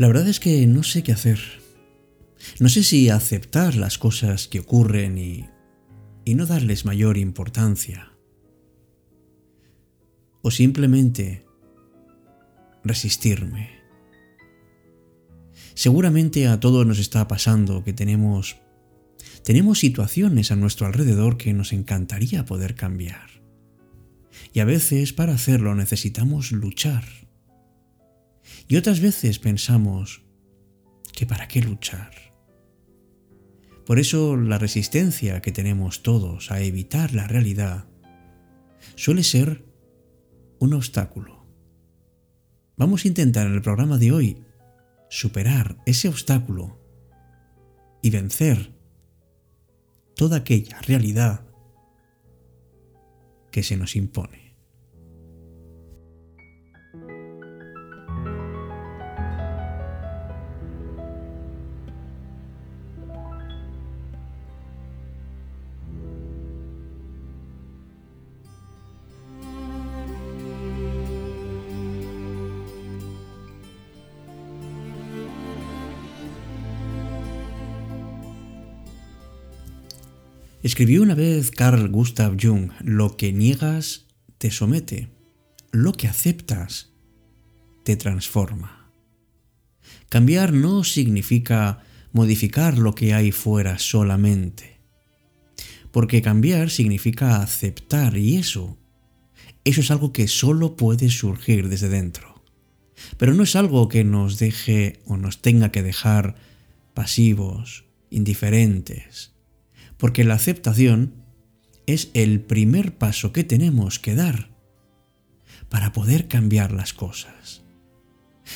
La verdad es que no sé qué hacer. No sé si aceptar las cosas que ocurren y, y no darles mayor importancia. O simplemente resistirme. Seguramente a todos nos está pasando que tenemos tenemos situaciones a nuestro alrededor que nos encantaría poder cambiar. Y a veces para hacerlo necesitamos luchar. Y otras veces pensamos que para qué luchar. Por eso la resistencia que tenemos todos a evitar la realidad suele ser un obstáculo. Vamos a intentar en el programa de hoy superar ese obstáculo y vencer toda aquella realidad que se nos impone. Escribió una vez Carl Gustav Jung, lo que niegas te somete, lo que aceptas te transforma. Cambiar no significa modificar lo que hay fuera solamente, porque cambiar significa aceptar y eso, eso es algo que solo puede surgir desde dentro, pero no es algo que nos deje o nos tenga que dejar pasivos, indiferentes, porque la aceptación es el primer paso que tenemos que dar para poder cambiar las cosas.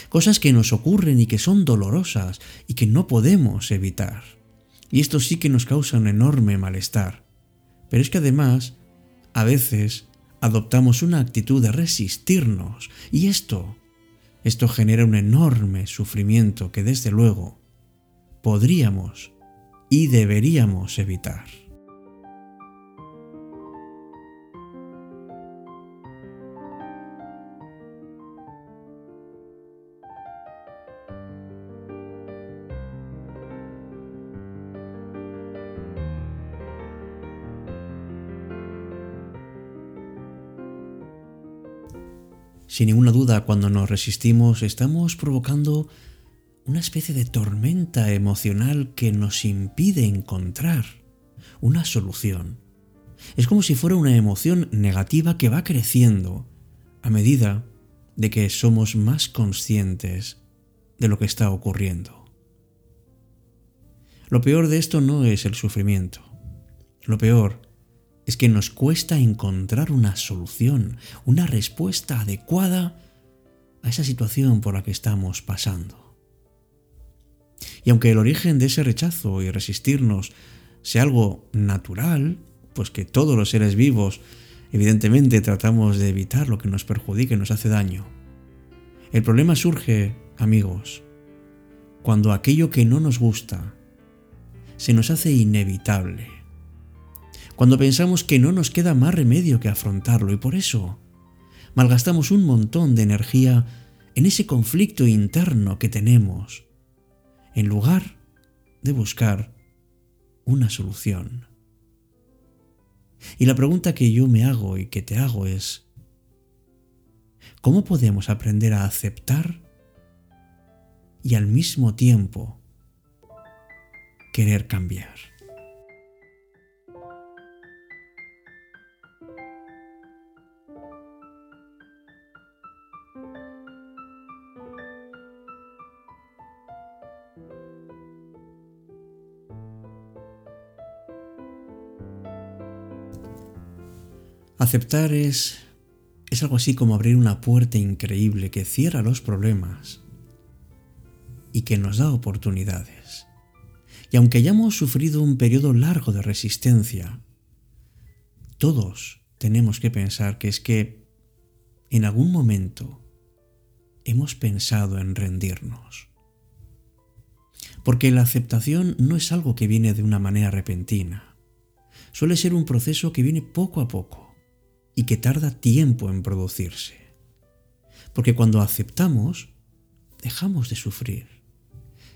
Cosas que nos ocurren y que son dolorosas y que no podemos evitar. Y esto sí que nos causa un enorme malestar. Pero es que además, a veces, adoptamos una actitud de resistirnos y esto, esto genera un enorme sufrimiento que desde luego podríamos y deberíamos evitar. Sin ninguna duda, cuando nos resistimos, estamos provocando una especie de tormenta emocional que nos impide encontrar una solución. Es como si fuera una emoción negativa que va creciendo a medida de que somos más conscientes de lo que está ocurriendo. Lo peor de esto no es el sufrimiento. Lo peor es que nos cuesta encontrar una solución, una respuesta adecuada a esa situación por la que estamos pasando. Y aunque el origen de ese rechazo y resistirnos sea algo natural, pues que todos los seres vivos evidentemente tratamos de evitar lo que nos perjudique y nos hace daño. El problema surge, amigos, cuando aquello que no nos gusta se nos hace inevitable. Cuando pensamos que no nos queda más remedio que afrontarlo y por eso malgastamos un montón de energía en ese conflicto interno que tenemos en lugar de buscar una solución. Y la pregunta que yo me hago y que te hago es, ¿cómo podemos aprender a aceptar y al mismo tiempo querer cambiar? Aceptar es, es algo así como abrir una puerta increíble que cierra los problemas y que nos da oportunidades. Y aunque hayamos sufrido un periodo largo de resistencia, todos tenemos que pensar que es que en algún momento hemos pensado en rendirnos. Porque la aceptación no es algo que viene de una manera repentina. Suele ser un proceso que viene poco a poco y que tarda tiempo en producirse. Porque cuando aceptamos, dejamos de sufrir.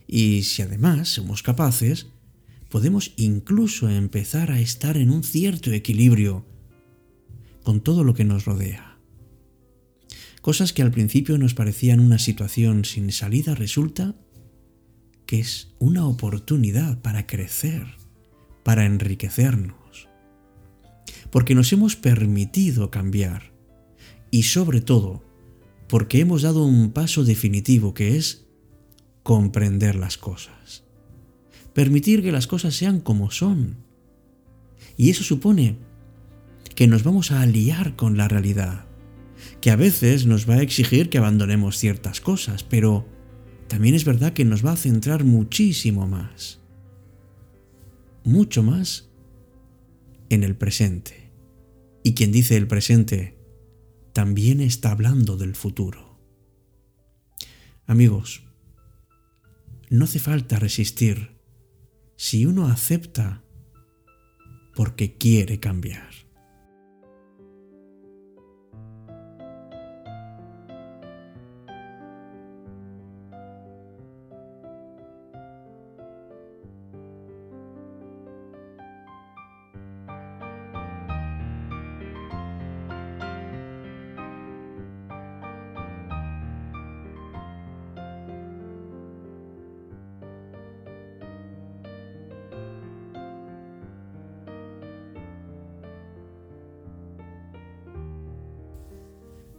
Y si además somos capaces, podemos incluso empezar a estar en un cierto equilibrio con todo lo que nos rodea. Cosas que al principio nos parecían una situación sin salida resulta que es una oportunidad para crecer, para enriquecernos, porque nos hemos permitido cambiar y sobre todo porque hemos dado un paso definitivo que es comprender las cosas, permitir que las cosas sean como son. Y eso supone que nos vamos a aliar con la realidad, que a veces nos va a exigir que abandonemos ciertas cosas, pero también es verdad que nos va a centrar muchísimo más, mucho más en el presente. Y quien dice el presente también está hablando del futuro. Amigos, no hace falta resistir si uno acepta porque quiere cambiar.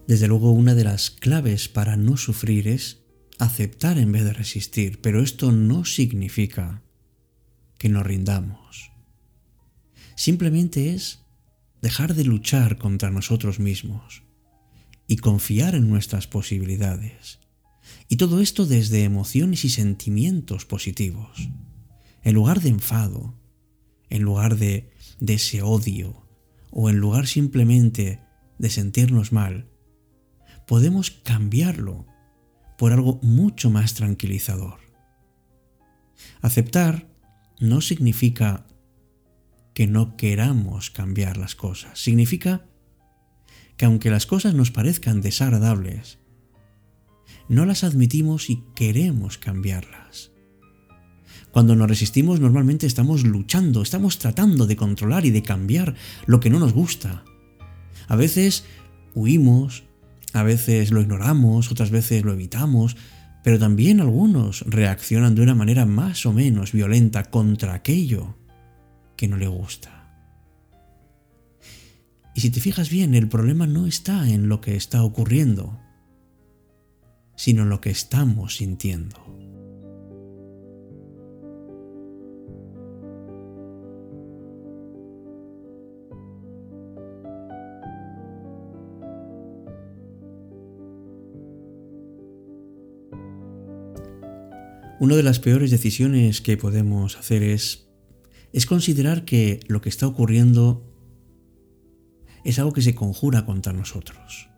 Desde luego una de las claves para no sufrir es aceptar en vez de resistir, pero esto no significa que nos rindamos. Simplemente es dejar de luchar contra nosotros mismos y confiar en nuestras posibilidades. Y todo esto desde emociones y sentimientos positivos, en lugar de enfado, en lugar de, de ese odio, o en lugar simplemente de sentirnos mal, podemos cambiarlo por algo mucho más tranquilizador. Aceptar no significa que no queramos cambiar las cosas, significa que aunque las cosas nos parezcan desagradables, no las admitimos y queremos cambiarlas. Cuando nos resistimos normalmente estamos luchando, estamos tratando de controlar y de cambiar lo que no nos gusta. A veces huimos, a veces lo ignoramos, otras veces lo evitamos, pero también algunos reaccionan de una manera más o menos violenta contra aquello que no le gusta. Y si te fijas bien, el problema no está en lo que está ocurriendo, sino en lo que estamos sintiendo. Una de las peores decisiones que podemos hacer es, considerar que lo que está ocurriendo es algo que se conjura contra nosotros.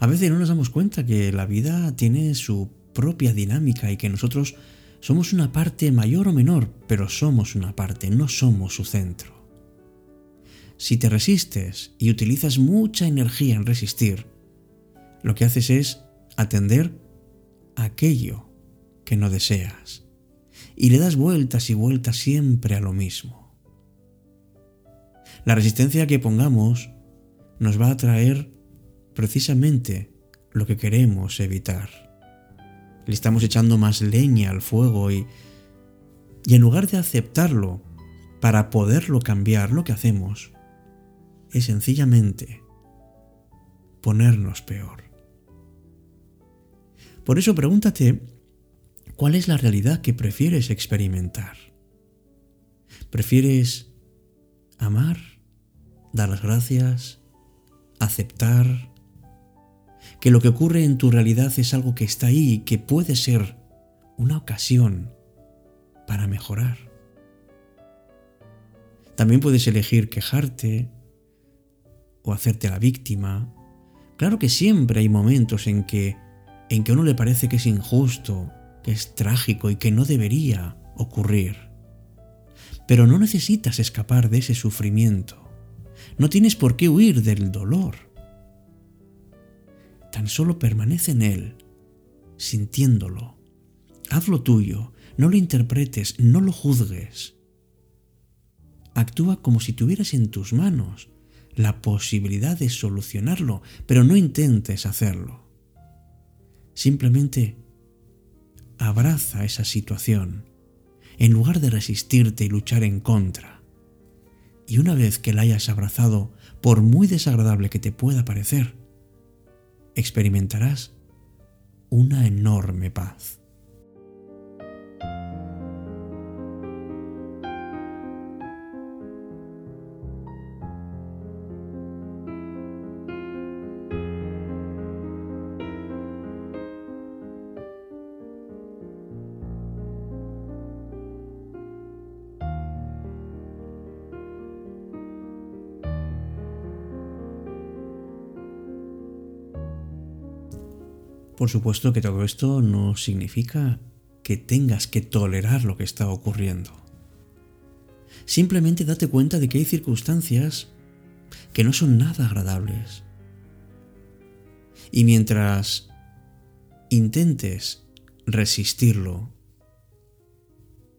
A veces no nos damos cuenta que la vida tiene su propia dinámica y que nosotros somos una parte mayor o menor, pero somos una parte, no somos su centro. Si te resistes y utilizas mucha energía en resistir, lo que haces es atender aquello que no deseas. Y le das vueltas y vueltas siempre a lo mismo. La resistencia que pongamos nos va a traer precisamente lo que queremos evitar. Le estamos echando más leña al fuego y, y en lugar de aceptarlo para poderlo cambiar, lo que hacemos es sencillamente ponernos peor. Por eso pregúntate ¿Cuál es la realidad que prefieres experimentar? ¿Prefieres amar, dar las gracias, aceptar que lo que ocurre en tu realidad es algo que está ahí y que puede ser una ocasión para mejorar? También puedes elegir quejarte o hacerte la víctima. Claro que siempre hay momentos en que en que a uno le parece que es injusto que es trágico y que no debería ocurrir. Pero no necesitas escapar de ese sufrimiento. No tienes por qué huir del dolor. Tan solo permanece en él, sintiéndolo, haz lo tuyo, no lo interpretes, no lo juzgues. Actúa como si tuvieras en tus manos la posibilidad de solucionarlo, pero no intentes hacerlo. Simplemente abraza esa situación en lugar de resistirte y luchar en contra. Y una vez que la hayas abrazado, por muy desagradable que te pueda parecer, experimentarás una enorme paz. Por supuesto que todo esto no significa que tengas que tolerar lo que está ocurriendo. Simplemente date cuenta de que hay circunstancias que no son nada agradables. Y mientras intentes resistirlo,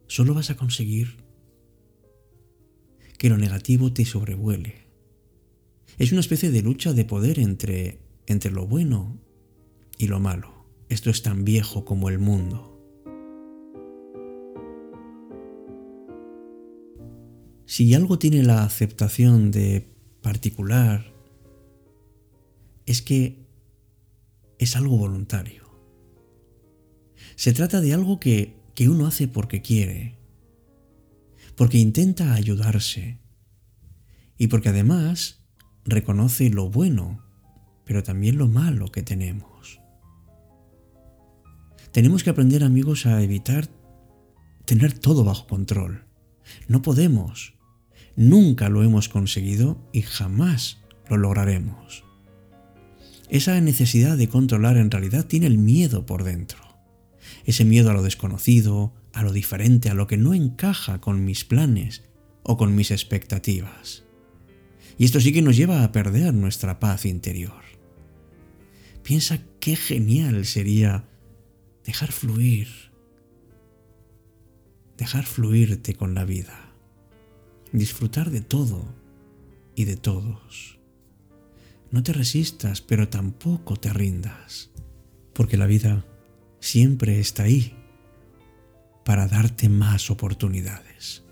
solo vas a conseguir que lo negativo te sobrevuele. Es una especie de lucha de poder entre, entre lo bueno y lo malo. Esto es tan viejo como el mundo. Si algo tiene la aceptación de particular, es que es algo voluntario. Se trata de algo que, que uno hace porque quiere, porque intenta ayudarse y porque además reconoce lo bueno, pero también lo malo que tenemos. Tenemos que aprender amigos a evitar tener todo bajo control. No podemos. Nunca lo hemos conseguido y jamás lo lograremos. Esa necesidad de controlar en realidad tiene el miedo por dentro. Ese miedo a lo desconocido, a lo diferente, a lo que no encaja con mis planes o con mis expectativas. Y esto sí que nos lleva a perder nuestra paz interior. Piensa qué genial sería dejar fluir, dejar fluirte con la vida, disfrutar de todo y de todos. No te resistas, pero tampoco te rindas, porque la vida siempre está ahí para darte más oportunidades.